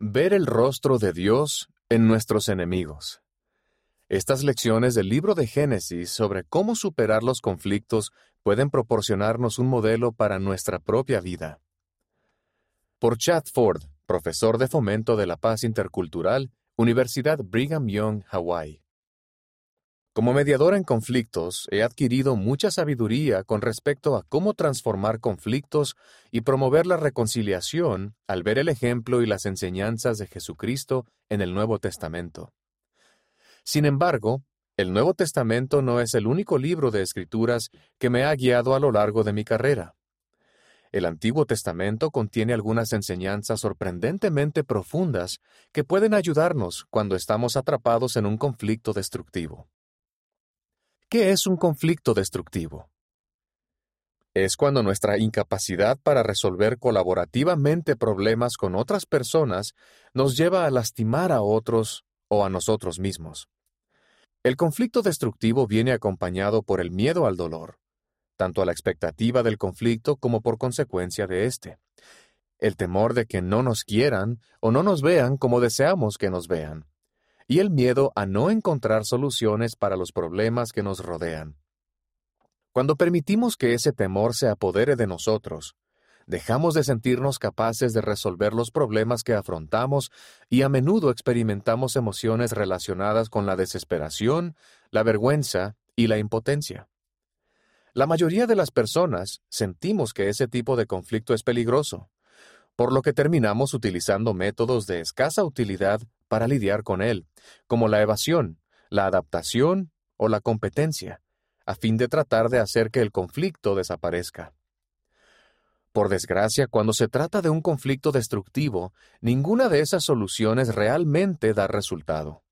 Ver el rostro de Dios en nuestros enemigos. Estas lecciones del libro de Génesis sobre cómo superar los conflictos pueden proporcionarnos un modelo para nuestra propia vida. Por Chad Ford, profesor de fomento de la paz intercultural, Universidad Brigham Young, Hawaii. Como mediador en conflictos, he adquirido mucha sabiduría con respecto a cómo transformar conflictos y promover la reconciliación al ver el ejemplo y las enseñanzas de Jesucristo en el Nuevo Testamento. Sin embargo, el Nuevo Testamento no es el único libro de escrituras que me ha guiado a lo largo de mi carrera. El Antiguo Testamento contiene algunas enseñanzas sorprendentemente profundas que pueden ayudarnos cuando estamos atrapados en un conflicto destructivo. ¿Qué es un conflicto destructivo? Es cuando nuestra incapacidad para resolver colaborativamente problemas con otras personas nos lleva a lastimar a otros o a nosotros mismos. El conflicto destructivo viene acompañado por el miedo al dolor, tanto a la expectativa del conflicto como por consecuencia de éste. El temor de que no nos quieran o no nos vean como deseamos que nos vean y el miedo a no encontrar soluciones para los problemas que nos rodean. Cuando permitimos que ese temor se apodere de nosotros, dejamos de sentirnos capaces de resolver los problemas que afrontamos y a menudo experimentamos emociones relacionadas con la desesperación, la vergüenza y la impotencia. La mayoría de las personas sentimos que ese tipo de conflicto es peligroso, por lo que terminamos utilizando métodos de escasa utilidad para lidiar con él, como la evasión, la adaptación o la competencia, a fin de tratar de hacer que el conflicto desaparezca. Por desgracia, cuando se trata de un conflicto destructivo, ninguna de esas soluciones realmente da resultado.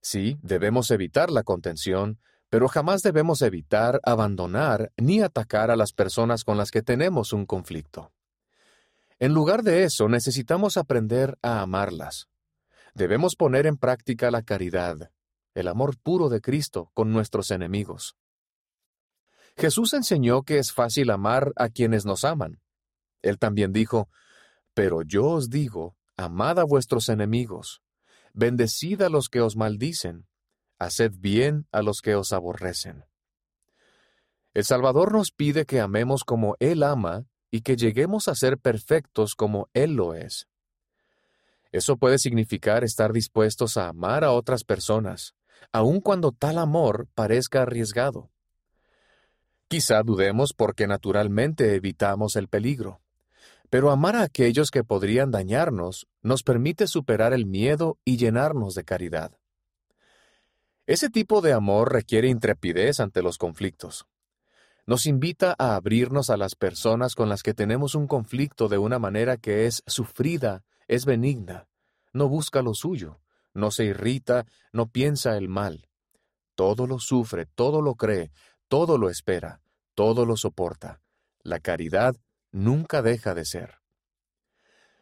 Sí, debemos evitar la contención, pero jamás debemos evitar, abandonar ni atacar a las personas con las que tenemos un conflicto. En lugar de eso, necesitamos aprender a amarlas. Debemos poner en práctica la caridad, el amor puro de Cristo con nuestros enemigos. Jesús enseñó que es fácil amar a quienes nos aman. Él también dijo, Pero yo os digo, amad a vuestros enemigos, bendecid a los que os maldicen, haced bien a los que os aborrecen. El Salvador nos pide que amemos como Él ama y que lleguemos a ser perfectos como Él lo es. Eso puede significar estar dispuestos a amar a otras personas, aun cuando tal amor parezca arriesgado. Quizá dudemos porque naturalmente evitamos el peligro, pero amar a aquellos que podrían dañarnos nos permite superar el miedo y llenarnos de caridad. Ese tipo de amor requiere intrepidez ante los conflictos nos invita a abrirnos a las personas con las que tenemos un conflicto de una manera que es sufrida, es benigna, no busca lo suyo, no se irrita, no piensa el mal. Todo lo sufre, todo lo cree, todo lo espera, todo lo soporta. La caridad nunca deja de ser.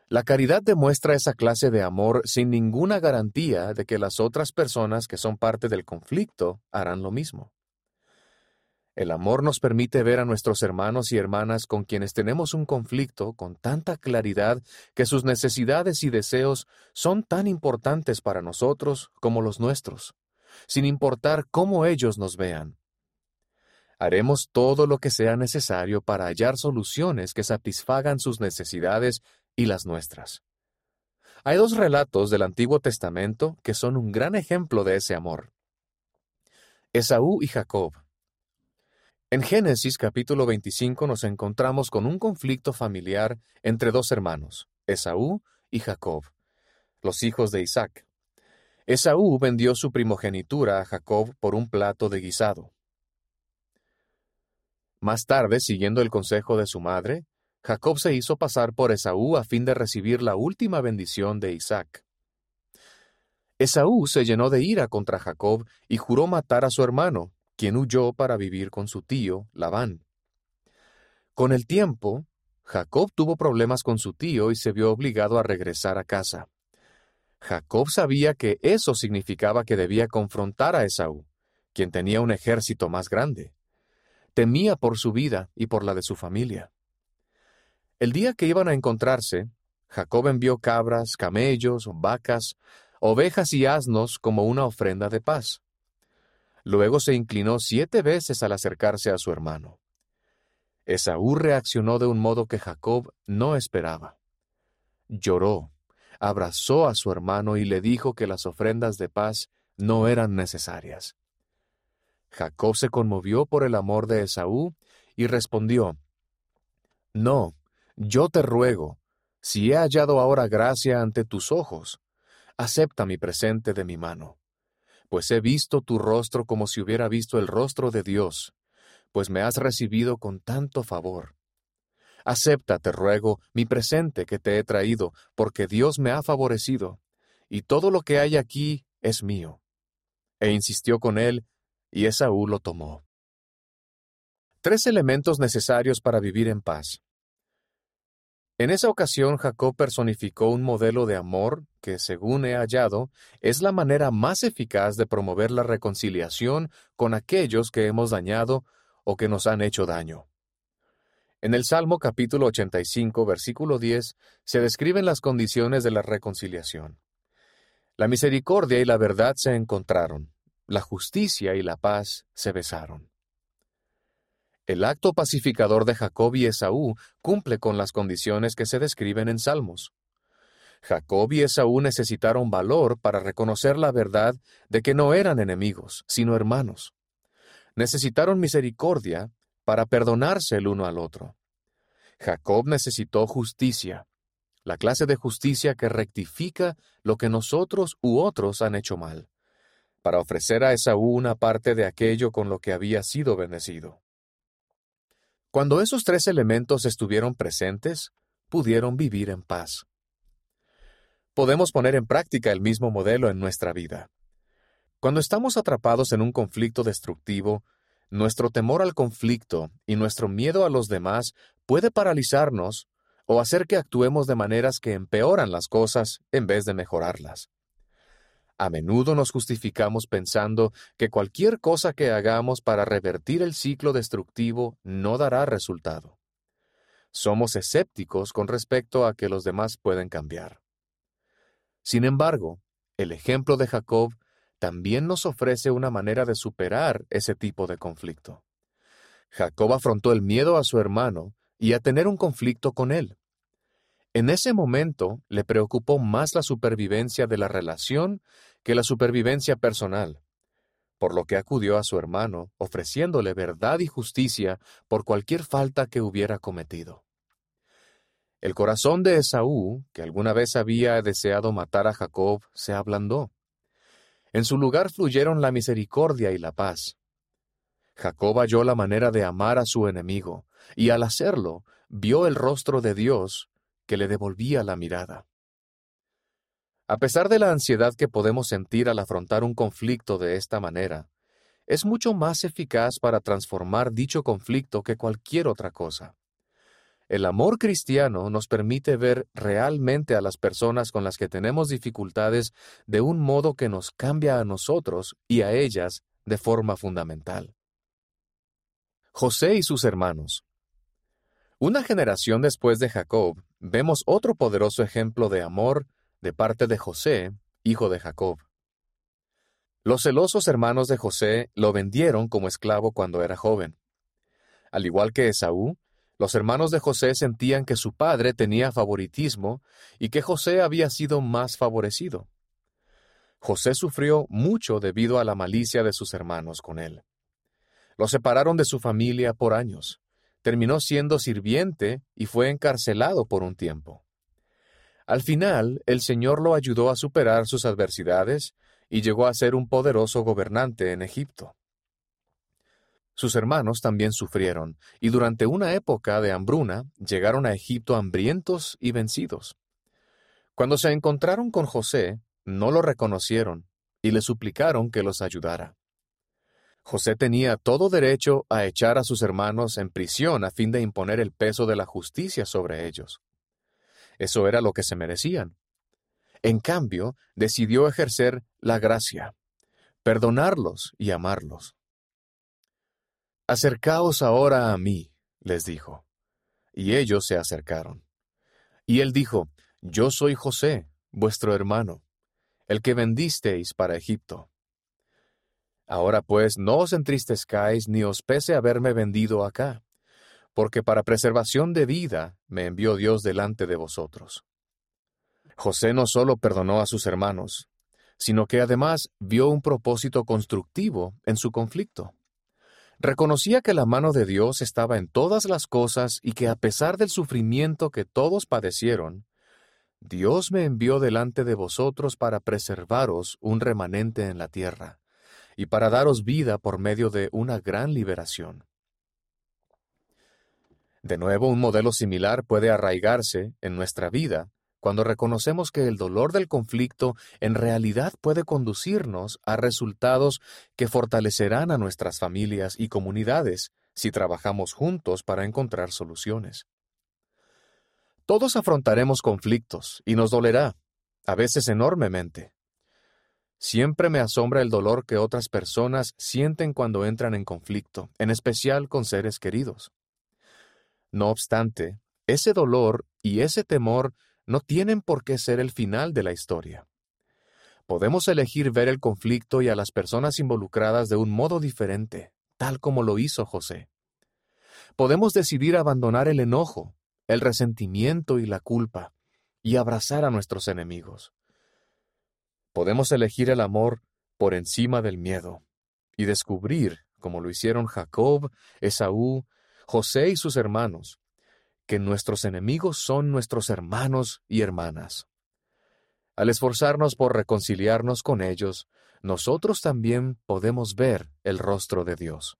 La caridad demuestra esa clase de amor sin ninguna garantía de que las otras personas que son parte del conflicto harán lo mismo. El amor nos permite ver a nuestros hermanos y hermanas con quienes tenemos un conflicto con tanta claridad que sus necesidades y deseos son tan importantes para nosotros como los nuestros, sin importar cómo ellos nos vean. Haremos todo lo que sea necesario para hallar soluciones que satisfagan sus necesidades y las nuestras. Hay dos relatos del Antiguo Testamento que son un gran ejemplo de ese amor. Esaú y Jacob en Génesis capítulo 25 nos encontramos con un conflicto familiar entre dos hermanos, Esaú y Jacob, los hijos de Isaac. Esaú vendió su primogenitura a Jacob por un plato de guisado. Más tarde, siguiendo el consejo de su madre, Jacob se hizo pasar por Esaú a fin de recibir la última bendición de Isaac. Esaú se llenó de ira contra Jacob y juró matar a su hermano, quien huyó para vivir con su tío, Labán. Con el tiempo, Jacob tuvo problemas con su tío y se vio obligado a regresar a casa. Jacob sabía que eso significaba que debía confrontar a Esaú, quien tenía un ejército más grande. Temía por su vida y por la de su familia. El día que iban a encontrarse, Jacob envió cabras, camellos, vacas, ovejas y asnos como una ofrenda de paz. Luego se inclinó siete veces al acercarse a su hermano. Esaú reaccionó de un modo que Jacob no esperaba. Lloró, abrazó a su hermano y le dijo que las ofrendas de paz no eran necesarias. Jacob se conmovió por el amor de Esaú y respondió, No, yo te ruego, si he hallado ahora gracia ante tus ojos, acepta mi presente de mi mano, pues he visto tu rostro como si hubiera visto el rostro de Dios, pues me has recibido con tanto favor. Acepta, te ruego, mi presente que te he traído, porque Dios me ha favorecido, y todo lo que hay aquí es mío. E insistió con él, y Esaú lo tomó. Tres elementos necesarios para vivir en paz. En esa ocasión Jacob personificó un modelo de amor que, según he hallado, es la manera más eficaz de promover la reconciliación con aquellos que hemos dañado o que nos han hecho daño. En el Salmo capítulo 85, versículo 10, se describen las condiciones de la reconciliación. La misericordia y la verdad se encontraron, la justicia y la paz se besaron. El acto pacificador de Jacob y Esaú cumple con las condiciones que se describen en Salmos. Jacob y Esaú necesitaron valor para reconocer la verdad de que no eran enemigos, sino hermanos. Necesitaron misericordia para perdonarse el uno al otro. Jacob necesitó justicia, la clase de justicia que rectifica lo que nosotros u otros han hecho mal para ofrecer a Esaú una parte de aquello con lo que había sido bendecido. Cuando esos tres elementos estuvieron presentes, pudieron vivir en paz. Podemos poner en práctica el mismo modelo en nuestra vida. Cuando estamos atrapados en un conflicto destructivo, nuestro temor al conflicto y nuestro miedo a los demás puede paralizarnos o hacer que actuemos de maneras que empeoran las cosas en vez de mejorarlas. A menudo nos justificamos pensando que cualquier cosa que hagamos para revertir el ciclo destructivo no dará resultado. Somos escépticos con respecto a que los demás pueden cambiar. Sin embargo, el ejemplo de Jacob también nos ofrece una manera de superar ese tipo de conflicto. Jacob afrontó el miedo a su hermano y a tener un conflicto con él. En ese momento le preocupó más la supervivencia de la relación que la supervivencia personal, por lo que acudió a su hermano, ofreciéndole verdad y justicia por cualquier falta que hubiera cometido. El corazón de Esaú, que alguna vez había deseado matar a Jacob, se ablandó. En su lugar fluyeron la misericordia y la paz. Jacob halló la manera de amar a su enemigo, y al hacerlo, vio el rostro de Dios que le devolvía la mirada. A pesar de la ansiedad que podemos sentir al afrontar un conflicto de esta manera, es mucho más eficaz para transformar dicho conflicto que cualquier otra cosa. El amor cristiano nos permite ver realmente a las personas con las que tenemos dificultades de un modo que nos cambia a nosotros y a ellas de forma fundamental. José y sus hermanos. Una generación después de Jacob, vemos otro poderoso ejemplo de amor de parte de José, hijo de Jacob. Los celosos hermanos de José lo vendieron como esclavo cuando era joven. Al igual que Esaú, los hermanos de José sentían que su padre tenía favoritismo y que José había sido más favorecido. José sufrió mucho debido a la malicia de sus hermanos con él. Lo separaron de su familia por años terminó siendo sirviente y fue encarcelado por un tiempo. Al final, el Señor lo ayudó a superar sus adversidades y llegó a ser un poderoso gobernante en Egipto. Sus hermanos también sufrieron, y durante una época de hambruna llegaron a Egipto hambrientos y vencidos. Cuando se encontraron con José, no lo reconocieron y le suplicaron que los ayudara. José tenía todo derecho a echar a sus hermanos en prisión a fin de imponer el peso de la justicia sobre ellos. Eso era lo que se merecían. En cambio, decidió ejercer la gracia, perdonarlos y amarlos. Acercaos ahora a mí, les dijo. Y ellos se acercaron. Y él dijo, Yo soy José, vuestro hermano, el que vendisteis para Egipto. Ahora pues no os entristezcáis ni os pese haberme vendido acá, porque para preservación de vida me envió Dios delante de vosotros. José no solo perdonó a sus hermanos, sino que además vio un propósito constructivo en su conflicto. Reconocía que la mano de Dios estaba en todas las cosas y que a pesar del sufrimiento que todos padecieron, Dios me envió delante de vosotros para preservaros un remanente en la tierra y para daros vida por medio de una gran liberación. De nuevo, un modelo similar puede arraigarse en nuestra vida cuando reconocemos que el dolor del conflicto en realidad puede conducirnos a resultados que fortalecerán a nuestras familias y comunidades si trabajamos juntos para encontrar soluciones. Todos afrontaremos conflictos y nos dolerá, a veces enormemente. Siempre me asombra el dolor que otras personas sienten cuando entran en conflicto, en especial con seres queridos. No obstante, ese dolor y ese temor no tienen por qué ser el final de la historia. Podemos elegir ver el conflicto y a las personas involucradas de un modo diferente, tal como lo hizo José. Podemos decidir abandonar el enojo, el resentimiento y la culpa, y abrazar a nuestros enemigos. Podemos elegir el amor por encima del miedo y descubrir, como lo hicieron Jacob, Esaú, José y sus hermanos, que nuestros enemigos son nuestros hermanos y hermanas. Al esforzarnos por reconciliarnos con ellos, nosotros también podemos ver el rostro de Dios.